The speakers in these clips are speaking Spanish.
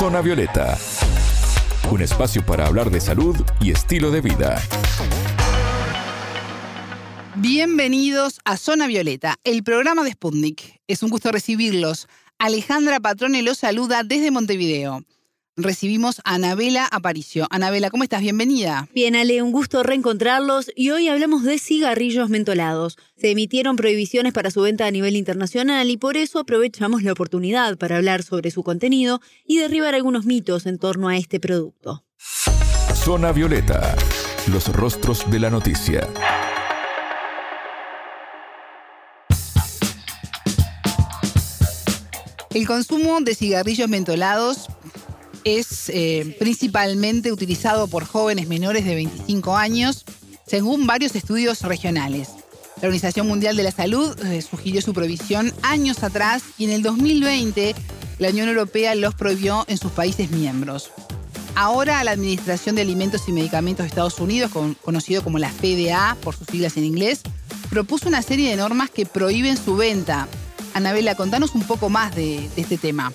Zona Violeta, un espacio para hablar de salud y estilo de vida. Bienvenidos a Zona Violeta, el programa de Sputnik. Es un gusto recibirlos. Alejandra Patrone los saluda desde Montevideo recibimos a Anabela Aparicio. Anabela, ¿cómo estás? Bienvenida. Bien, Ale, un gusto reencontrarlos y hoy hablamos de cigarrillos mentolados. Se emitieron prohibiciones para su venta a nivel internacional y por eso aprovechamos la oportunidad para hablar sobre su contenido y derribar algunos mitos en torno a este producto. Zona Violeta, los rostros de la noticia. El consumo de cigarrillos mentolados es eh, principalmente utilizado por jóvenes menores de 25 años, según varios estudios regionales. La Organización Mundial de la Salud eh, sugirió su prohibición años atrás y en el 2020 la Unión Europea los prohibió en sus países miembros. Ahora la Administración de Alimentos y Medicamentos de Estados Unidos, conocido como la FDA por sus siglas en inglés, propuso una serie de normas que prohíben su venta. Anabela, contanos un poco más de este tema.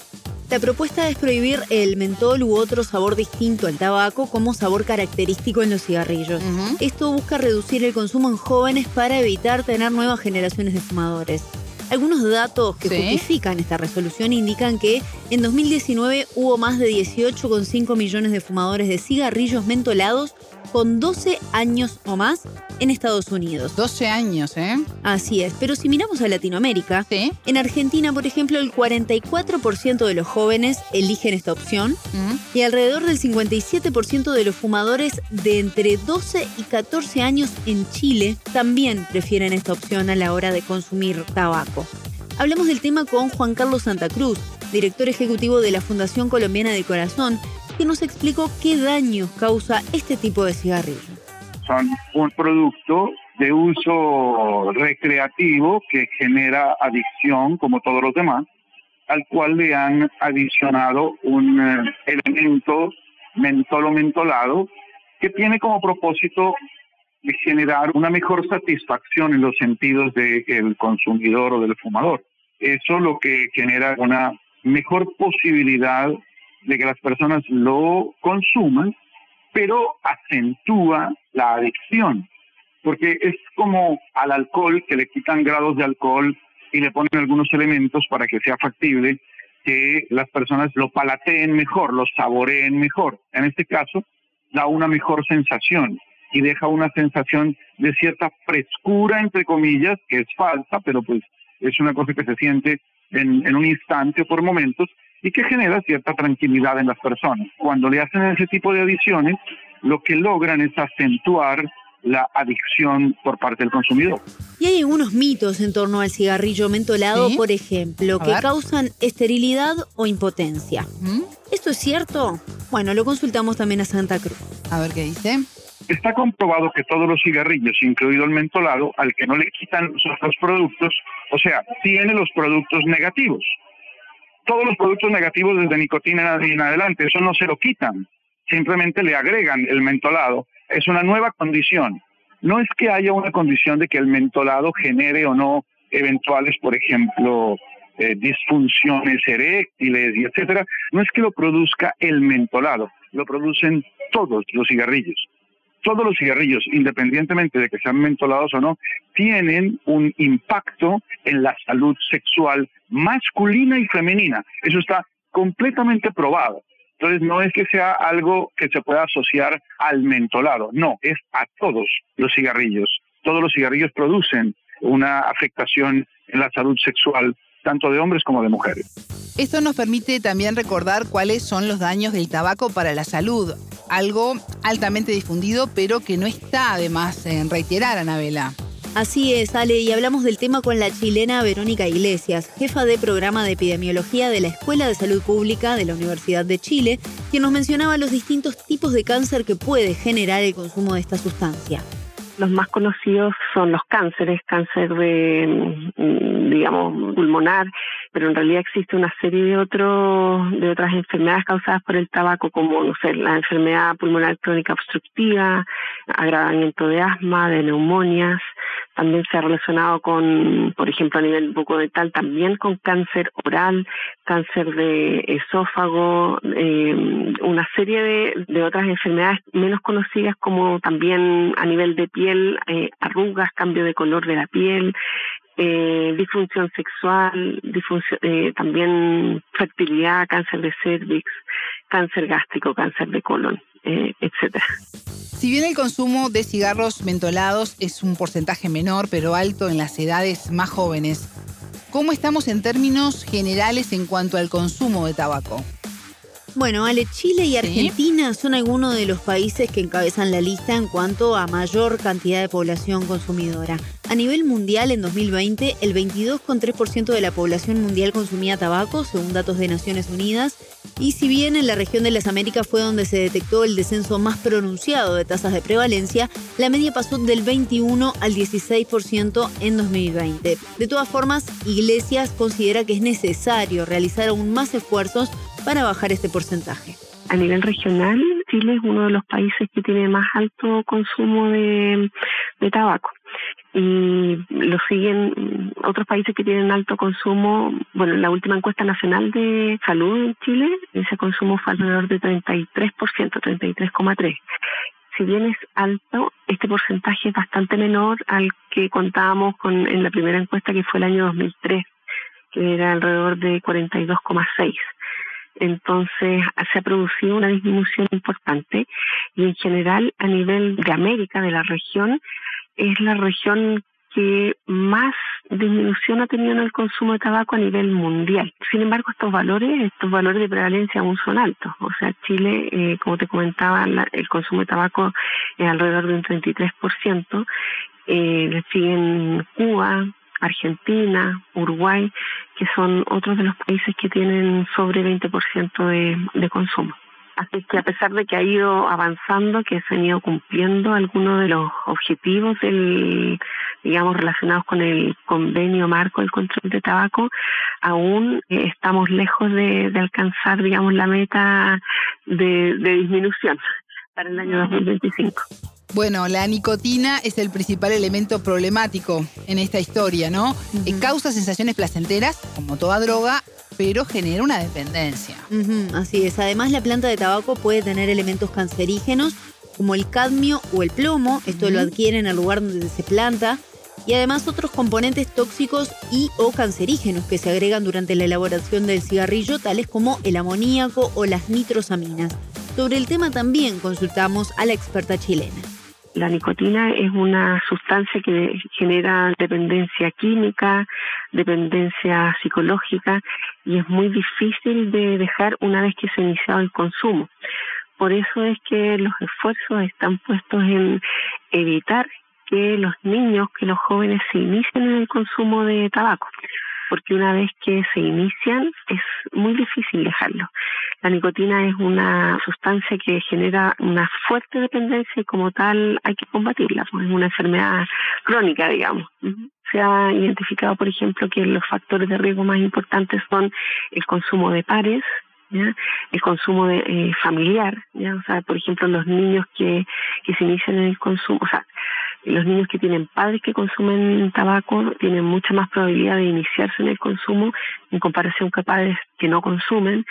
La propuesta es prohibir el mentol u otro sabor distinto al tabaco como sabor característico en los cigarrillos. Esto busca reducir el consumo en jóvenes para evitar tener nuevas generaciones de fumadores. Algunos datos que justifican esta resolución indican que en 2019 hubo más de 18,5 millones de fumadores de cigarrillos mentolados con 12 años o más en Estados Unidos. 12 años, ¿eh? Así es, pero si miramos a Latinoamérica, en Argentina, por ejemplo, el 44% de los jóvenes eligen esta opción y alrededor del 57% de los fumadores de entre 12 y 14 años en Chile también prefieren esta opción a la hora de consumir tabaco. Hablamos del tema con Juan Carlos Santa Cruz, director ejecutivo de la Fundación Colombiana de Corazón, que nos explicó qué daños causa este tipo de cigarrillo. Son un producto de uso recreativo que genera adicción como todos los demás, al cual le han adicionado un eh, elemento mentolo mentolado que tiene como propósito generar una mejor satisfacción en los sentidos del consumidor o del fumador. Eso lo que genera una mejor posibilidad de que las personas lo consuman, pero acentúa la adicción, porque es como al alcohol que le quitan grados de alcohol y le ponen algunos elementos para que sea factible que las personas lo palateen mejor, lo saboreen mejor. En este caso, da una mejor sensación y deja una sensación de cierta frescura, entre comillas, que es falsa, pero pues es una cosa que se siente en, en un instante o por momentos, y que genera cierta tranquilidad en las personas. Cuando le hacen ese tipo de adiciones, lo que logran es acentuar la adicción por parte del consumidor. Y hay algunos mitos en torno al cigarrillo mentolado, por ejemplo, que causan esterilidad o impotencia. ¿Mm? ¿Esto es cierto? Bueno, lo consultamos también a Santa Cruz. A ver qué dice. Está comprobado que todos los cigarrillos, incluido el mentolado, al que no le quitan los productos, o sea, tiene los productos negativos todos los productos negativos desde nicotina en adelante, eso no se lo quitan, simplemente le agregan el mentolado. Es una nueva condición. No es que haya una condición de que el mentolado genere o no eventuales, por ejemplo, eh, disfunciones eréctiles y etcétera. No es que lo produzca el mentolado, lo producen todos los cigarrillos todos los cigarrillos, independientemente de que sean mentolados o no, tienen un impacto en la salud sexual masculina y femenina. Eso está completamente probado. Entonces no es que sea algo que se pueda asociar al mentolado, no, es a todos los cigarrillos. Todos los cigarrillos producen una afectación en la salud sexual tanto de hombres como de mujeres. Esto nos permite también recordar cuáles son los daños del tabaco para la salud, algo altamente difundido pero que no está además en reiterar, Anabela. Así es, Ale, y hablamos del tema con la chilena Verónica Iglesias, jefa de programa de epidemiología de la Escuela de Salud Pública de la Universidad de Chile, quien nos mencionaba los distintos tipos de cáncer que puede generar el consumo de esta sustancia. Los más conocidos son los cánceres, cáncer de, mm, digamos, pulmonar, pero en realidad existe una serie de otros de otras enfermedades causadas por el tabaco, como no sé, la enfermedad pulmonar crónica obstructiva, agravamiento de asma, de neumonias, también se ha relacionado con, por ejemplo, a nivel bucodental, también con cáncer oral, cáncer de esófago, eh, una serie de, de, otras enfermedades menos conocidas como también a nivel de piel, eh, arrugas, cambio de color de la piel, eh, disfunción sexual, eh, también fertilidad, cáncer de cervix, cáncer gástrico, cáncer de colon, eh, etcétera. Si bien el consumo de cigarros mentolados es un porcentaje menor pero alto en las edades más jóvenes, ¿cómo estamos en términos generales en cuanto al consumo de tabaco? Bueno, Ale, Chile y Argentina son algunos de los países que encabezan la lista en cuanto a mayor cantidad de población consumidora. A nivel mundial, en 2020, el 22,3% de la población mundial consumía tabaco, según datos de Naciones Unidas, y si bien en la región de las Américas fue donde se detectó el descenso más pronunciado de tasas de prevalencia, la media pasó del 21 al 16% en 2020. De todas formas, Iglesias considera que es necesario realizar aún más esfuerzos para bajar este porcentaje? A nivel regional, Chile es uno de los países que tiene más alto consumo de, tabaco y lo siguen otros países que tienen alto consumo. Bueno, en la última encuesta nacional de salud en Chile, ese consumo fue alrededor de 33%, 33,3%. Si bien es alto, este porcentaje es bastante menor al que contábamos con en la primera encuesta que fue el año 2003, que era alrededor de 42,6%. Entonces se ha producido una disminución importante y en general a nivel de América, de la región, es la región que más disminución ha tenido en el consumo de tabaco a nivel mundial. Sin embargo, estos valores, estos valores de prevalencia aún son altos. O sea, Chile, eh, como te comentaba, el consumo de tabaco es alrededor de un 33%. Eh, siguen Cuba, Argentina, Uruguay, que son otros de los países que tienen sobre 20% de, de consumo. Así que a pesar de que ha ido avanzando, que se han ido cumpliendo algunos de los objetivos del, digamos, relacionados con el convenio marco del control de tabaco, aún eh, estamos lejos de, de, alcanzar, digamos, la meta de, de disminución para el año 2025. Bueno, la nicotina es el principal elemento problemático en esta historia, ¿no? Eh, causa sensaciones placenteras, como toda droga, pero genera una dependencia. así es. Además, la planta de tabaco puede tener elementos cancerígenos, como el cadmio o el plomo. Esto lo adquiere en el lugar donde se planta. Y además otros componentes tóxicos y o cancerígenos que se agregan durante la elaboración del cigarrillo, tales como el amoníaco o las nitrosaminas. Sobre el tema también consultamos a la experta chilena. La nicotina es una sustancia que genera dependencia química, dependencia psicológica y es muy difícil de dejar una vez que se ha iniciado el consumo. Por eso es que los esfuerzos están puestos en evitar que los niños, que los jóvenes se inicien en el consumo de tabaco porque una vez que se inician es muy difícil dejarlo. La nicotina es una sustancia que genera una fuerte dependencia y como tal hay que combatirla, pues es una enfermedad crónica, digamos. Se ha identificado, por ejemplo, que los factores de riesgo más importantes son el consumo de pares, el consumo de, eh, familiar, ¿ya? o sea, por ejemplo, los niños que, que se inician en el consumo, o sea, los niños que tienen padres que consumen tabaco tienen mucha más probabilidad de iniciarse en el consumo en comparación con padres que no consumen.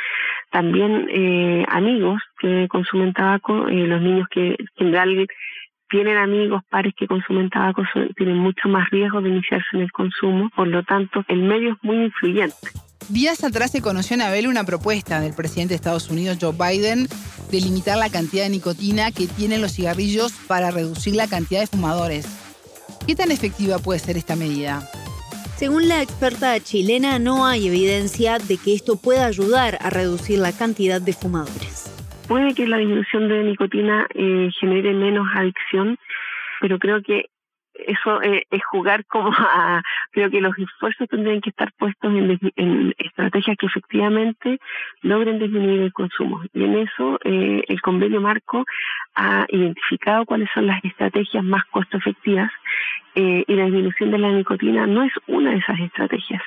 También eh, amigos que consumen tabaco, eh, los niños que en general tienen amigos, pares que consumen tabaco, tienen mucho más riesgo de iniciarse en el consumo. Por lo tanto, el medio es muy influyente. Días atrás se conoció en Abel una propuesta del presidente de Estados Unidos, Joe Biden, de limitar la cantidad de nicotina que tienen los cigarrillos para reducir la cantidad de fumadores. ¿Qué tan efectiva puede ser esta medida? Según la experta chilena, no hay evidencia de que esto pueda ayudar a reducir la cantidad de fumadores. Puede que la disminución de nicotina eh, genere menos adicción, pero creo que eso eh, es jugar como a, creo que los esfuerzos tendrían que estar puestos en, estrategias que efectivamente logren disminuir el consumo. Y en eso eh, el convenio marco ha identificado cuáles son las estrategias más costo efectivas eh, y la disminución de la nicotina no es una de esas estrategias.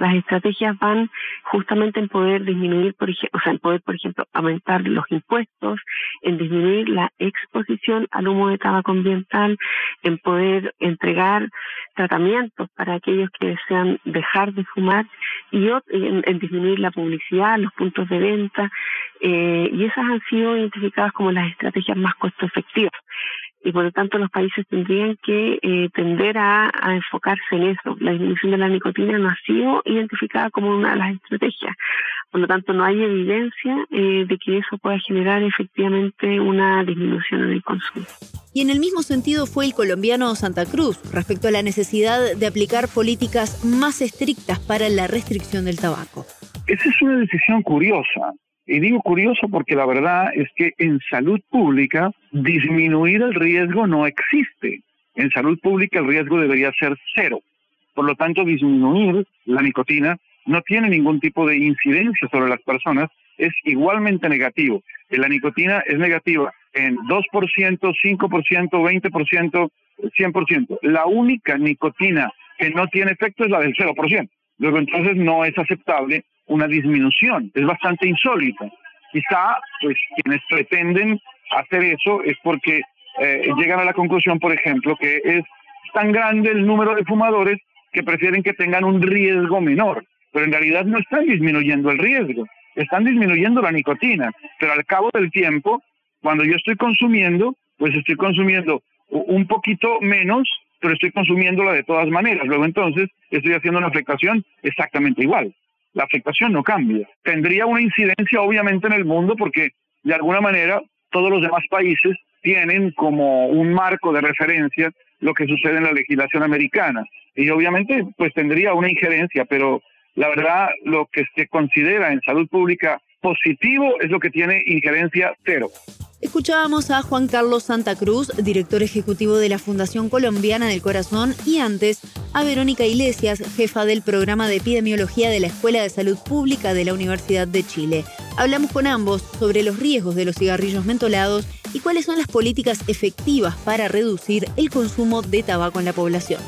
Las estrategias van justamente en poder disminuir, por ejemplo, o sea, en poder, por ejemplo, aumentar los impuestos, en disminuir la exposición al humo de tabaco ambiental, en poder entregar tratamientos para aquellos que desean dejar de fumar y en, disminuir la publicidad, los puntos de venta, eh, y esas han sido identificadas como las estrategias más costo efectivas y por lo tanto los países tendrían que eh, tender a, enfocarse en eso. La disminución de la nicotina no ha sido identificada como una de las estrategias. Por lo tanto, no hay evidencia eh, de que eso pueda generar efectivamente una disminución en el consumo. Y en el mismo sentido fue el colombiano Santa Cruz respecto a la necesidad de aplicar políticas más estrictas para la restricción del tabaco. Esa es una decisión curiosa. Y digo curioso porque la verdad es que en salud pública disminuir el riesgo no existe. En salud pública el riesgo debería ser cero. Por lo tanto, disminuir la nicotina no tiene ningún tipo de incidencia sobre las personas, es igualmente negativo. La nicotina es negativa en 2%, 5%, 20%, 100%. La única nicotina que no tiene efecto es la del 0%. Luego entonces no es aceptable una disminución. Es bastante insólito. Quizá, pues, quienes pretenden hacer eso es porque eh, llegan a la conclusión, por ejemplo, que es tan grande el número de fumadores que prefieren que tengan un riesgo menor. Pero en realidad no están disminuyendo el riesgo, están disminuyendo la nicotina. Pero al cabo del tiempo, cuando yo estoy consumiendo, pues estoy consumiendo un poquito menos, pero estoy consumiéndola de todas maneras. Luego entonces estoy haciendo una afectación exactamente igual la afectación no cambia. Tendría una incidencia obviamente en el mundo porque de alguna manera todos los demás países tienen como un marco de referencia lo que sucede en la legislación americana. Y obviamente pues tendría una injerencia, pero la verdad lo que se considera en salud pública positivo es lo que tiene injerencia cero. Escuchábamos a Juan Carlos Santa Cruz, director ejecutivo de la Fundación Colombiana del Corazón, y antes a Verónica Iglesias, jefa del programa de epidemiología de la Escuela de Salud Pública de la Universidad de Chile. Hablamos con ambos sobre los riesgos de los cigarrillos mentolados y cuáles son las políticas efectivas para reducir el consumo de tabaco en la población.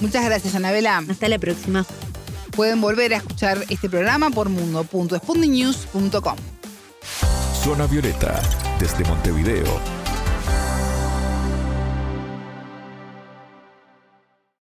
Muchas gracias, Anabela. Hasta la próxima. Pueden volver a escuchar este programa por mundo.spundinews.com. Zona Violeta, desde Montevideo,